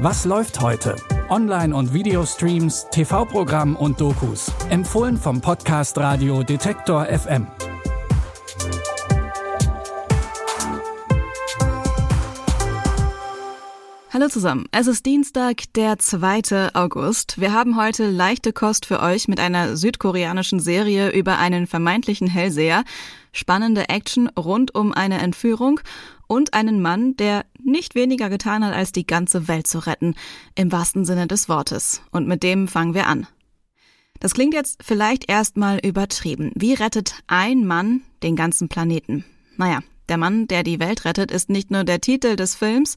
Was läuft heute? Online- und Videostreams, TV-Programm und Dokus. Empfohlen vom Podcast Radio Detektor FM. Hallo zusammen. Es ist Dienstag, der 2. August. Wir haben heute leichte Kost für euch mit einer südkoreanischen Serie über einen vermeintlichen Hellseher, spannende Action rund um eine Entführung und einen Mann, der nicht weniger getan hat, als die ganze Welt zu retten, im wahrsten Sinne des Wortes. Und mit dem fangen wir an. Das klingt jetzt vielleicht erstmal übertrieben. Wie rettet ein Mann den ganzen Planeten? Naja, der Mann, der die Welt rettet, ist nicht nur der Titel des Films,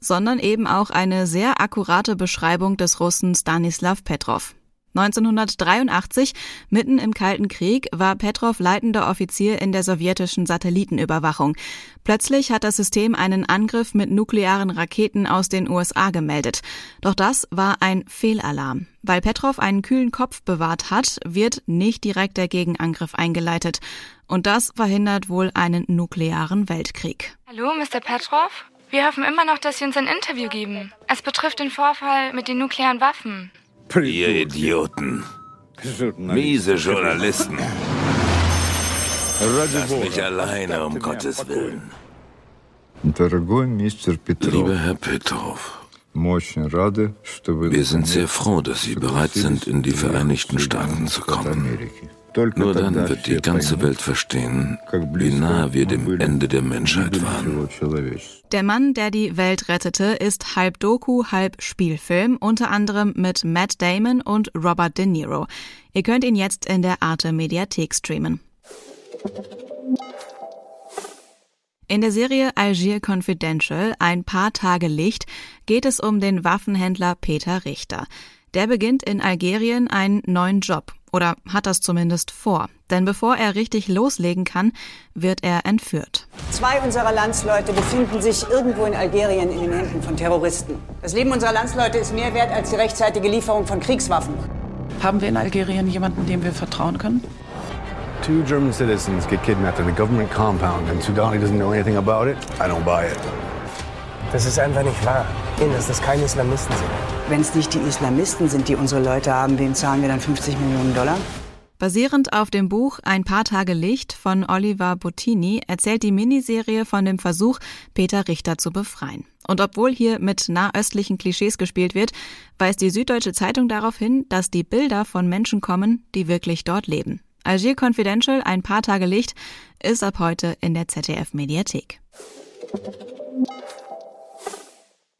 sondern eben auch eine sehr akkurate Beschreibung des Russen Stanislav Petrov. 1983, mitten im Kalten Krieg, war Petrov leitender Offizier in der sowjetischen Satellitenüberwachung. Plötzlich hat das System einen Angriff mit nuklearen Raketen aus den USA gemeldet. Doch das war ein Fehlalarm. Weil Petrov einen kühlen Kopf bewahrt hat, wird nicht direkt der Gegenangriff eingeleitet. Und das verhindert wohl einen nuklearen Weltkrieg. Hallo, Mr. Petrov? Wir hoffen immer noch, dass Sie uns ein Interview geben. Es betrifft den Vorfall mit den nuklearen Waffen. Ihr Idioten. Miese Journalisten. Lass mich alleine, um Gottes Willen. Lieber Herr Petrov, wir sind sehr froh, dass Sie bereit sind, in die Vereinigten Staaten zu kommen. Nur dann wird die ganze Welt verstehen, wie nah wir dem Ende der Menschheit waren. Der Mann, der die Welt rettete, ist halb Doku, halb Spielfilm, unter anderem mit Matt Damon und Robert De Niro. Ihr könnt ihn jetzt in der Arte Mediathek streamen. In der Serie Algier Confidential, ein paar Tage Licht, geht es um den Waffenhändler Peter Richter. Der beginnt in Algerien einen neuen Job oder hat das zumindest vor. Denn bevor er richtig loslegen kann, wird er entführt. Zwei unserer Landsleute befinden sich irgendwo in Algerien in den Händen von Terroristen. Das Leben unserer Landsleute ist mehr wert als die rechtzeitige Lieferung von Kriegswaffen. Haben wir in Algerien jemanden, dem wir vertrauen können? Two German citizens get kidnapped in a government compound and Sudani doesn't know anything about it. I don't buy it. Das ist einfach nicht wahr. Dass das keine Islamisten sind. Wenn es nicht die Islamisten sind, die unsere Leute haben, wem zahlen wir dann 50 Millionen Dollar? Basierend auf dem Buch Ein paar Tage Licht von Oliver Bottini erzählt die Miniserie von dem Versuch, Peter Richter zu befreien. Und obwohl hier mit nahöstlichen Klischees gespielt wird, weist die Süddeutsche Zeitung darauf hin, dass die Bilder von Menschen kommen, die wirklich dort leben. Algier Confidential, ein paar Tage Licht, ist ab heute in der ZDF Mediathek.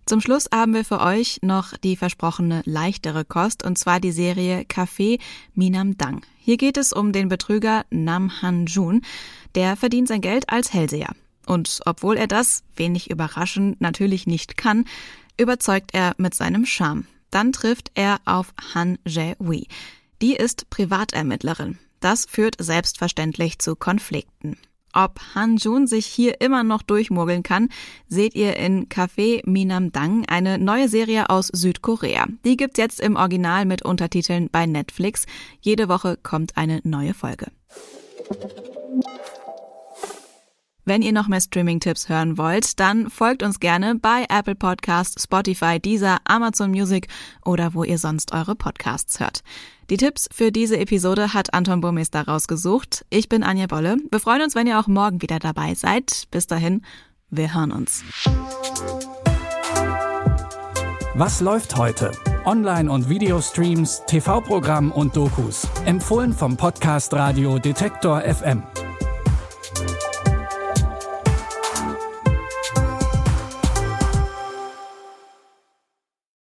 Zum Schluss haben wir für euch noch die versprochene leichtere Kost, und zwar die Serie Café Minam Dang. Hier geht es um den Betrüger Nam Han Jun. Der verdient sein Geld als Hellseher. Und obwohl er das, wenig überraschend, natürlich nicht kann, überzeugt er mit seinem Charme. Dann trifft er auf Han Jae-wee. Die ist Privatermittlerin. Das führt selbstverständlich zu Konflikten. Ob Han Jun sich hier immer noch durchmogeln kann, seht ihr in Café Minam Dang, eine neue Serie aus Südkorea. Die gibt's jetzt im Original mit Untertiteln bei Netflix. Jede Woche kommt eine neue Folge. Wenn ihr noch mehr Streaming-Tipps hören wollt, dann folgt uns gerne bei Apple Podcasts, Spotify, Deezer, Amazon Music oder wo ihr sonst eure Podcasts hört. Die Tipps für diese Episode hat Anton Burmester rausgesucht. Ich bin Anja Bolle. Wir freuen uns, wenn ihr auch morgen wieder dabei seid. Bis dahin, wir hören uns. Was läuft heute? Online- und Videostreams, TV-Programm und Dokus. Empfohlen vom Podcast Radio Detektor FM.